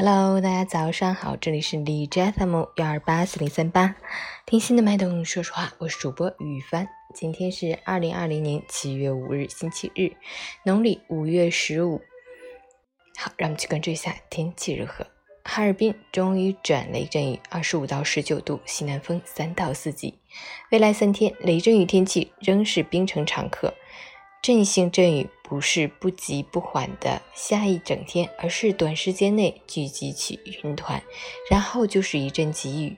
Hello，大家早上好，这里是李斋 FM 幺二八四零三八，听心的脉动，说实话，我是主播雨帆。今天是二零二零年七月五日，星期日，农历五月十五。好，让我们去关注一下天气如何。哈尔滨终于转雷阵雨，二十五到十九度，西南风三到四级。未来三天雷阵雨天气仍是冰城常客。阵性阵雨不是不急不缓的下一整天，而是短时间内聚集起云团，然后就是一阵急雨。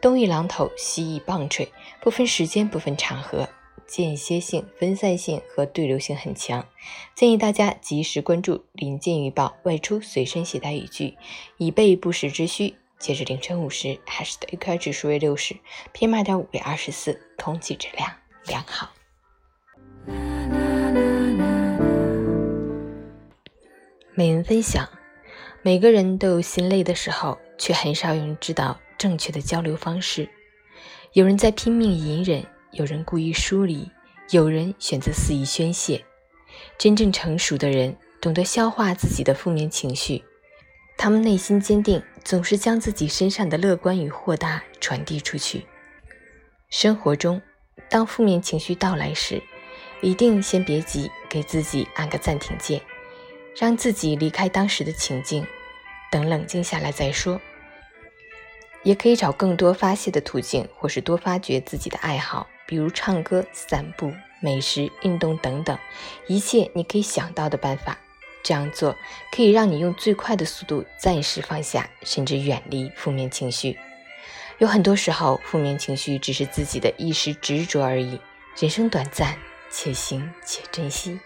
东一榔头，西一棒槌，不分时间，不分场合，间歇性、分散性和对流性很强。建议大家及时关注临近预报，外出随身携带雨具，以备不时之需。截至凌晨五时，海市的 AQI 指数为六十，PM 二点五为二十四，空气质量良好。每人分享：每个人都有心累的时候，却很少有人知道正确的交流方式。有人在拼命隐忍，有人故意疏离，有人选择肆意宣泄。真正成熟的人懂得消化自己的负面情绪，他们内心坚定，总是将自己身上的乐观与豁达传递出去。生活中，当负面情绪到来时，一定先别急，给自己按个暂停键。让自己离开当时的情境，等冷静下来再说。也可以找更多发泄的途径，或是多发掘自己的爱好，比如唱歌、散步、美食、运动等等，一切你可以想到的办法。这样做可以让你用最快的速度暂时放下，甚至远离负面情绪。有很多时候，负面情绪只是自己的一时执着而已。人生短暂，且行且珍惜。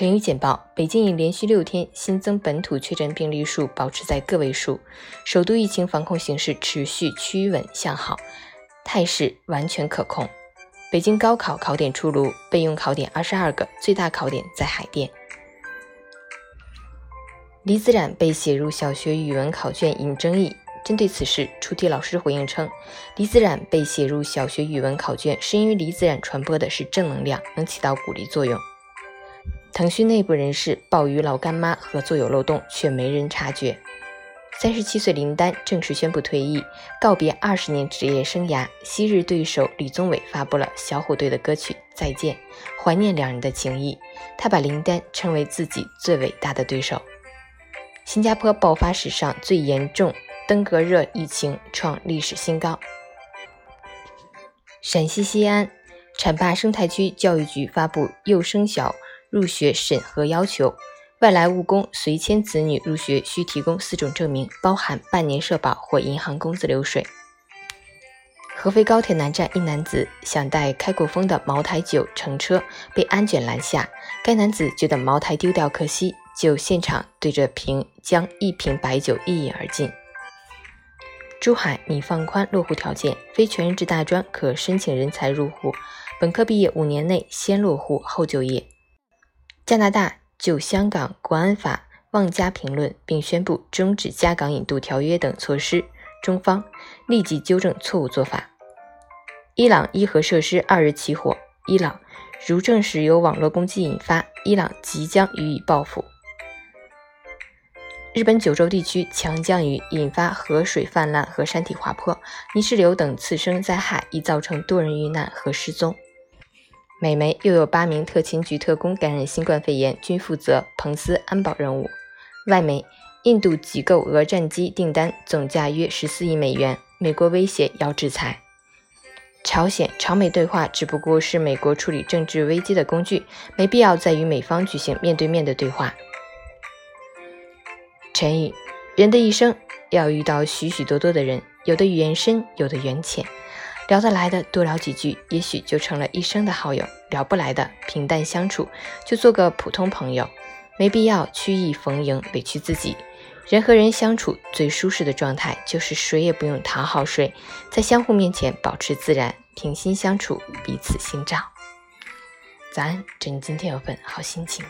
成语简报：北京已连续六天新增本土确诊病例数保持在个位数，首都疫情防控形势持续趋稳向好，态势完全可控。北京高考考点出炉，备用考点二十二个，最大考点在海淀。李子冉被写入小学语文考卷引争议，针对此事，出题老师回应称，李子冉被写入小学语文考卷是因为李子冉传播的是正能量，能起到鼓励作用。腾讯内部人士曝与老干妈合作有漏洞，却没人察觉。三十七岁林丹正式宣布退役，告别二十年职业生涯。昔日对手李宗伟发布了小虎队的歌曲《再见》，怀念两人的情谊。他把林丹称为自己最伟大的对手。新加坡爆发史上最严重登革热疫情，创历史新高。陕西西安浐灞生态区教育局发布幼升小。入学审核要求：外来务工随迁子女入学需提供四种证明，包含半年社保或银行工资流水。合肥高铁南站一男子想带开过封的茅台酒乘车，被安检拦下。该男子觉得茅台丢掉可惜，就现场对着瓶将一瓶白酒一饮而尽。珠海拟放宽落户条件，非全日制大专可申请人才入户，本科毕业五年内先落户后就业。加拿大就香港国安法妄加评论，并宣布终止加港引渡条约等措施。中方立即纠正错误做法。伊朗伊核设施二日起火，伊朗如证实由网络攻击引发，伊朗即将予以报复。日本九州地区强降雨引发河水泛滥和山体滑坡，泥石流等次生灾害已造成多人遇难和失踪。美媒又有八名特勤局特工感染新冠肺炎，均负责彭斯安保任务。外媒，印度挤购俄战机订单总价约十四亿美元，美国威胁要制裁。朝鲜朝美对话只不过是美国处理政治危机的工具，没必要再与美方举行面对面的对话。陈语：人的一生要遇到许许多多的人，有的缘深，有的缘浅。聊得来的多聊几句，也许就成了一生的好友；聊不来的，平淡相处，就做个普通朋友。没必要曲意逢迎，委屈自己。人和人相处最舒适的状态，就是谁也不用讨好谁，在相互面前保持自然，平心相处，彼此心照。早安，祝你今天有份好心情。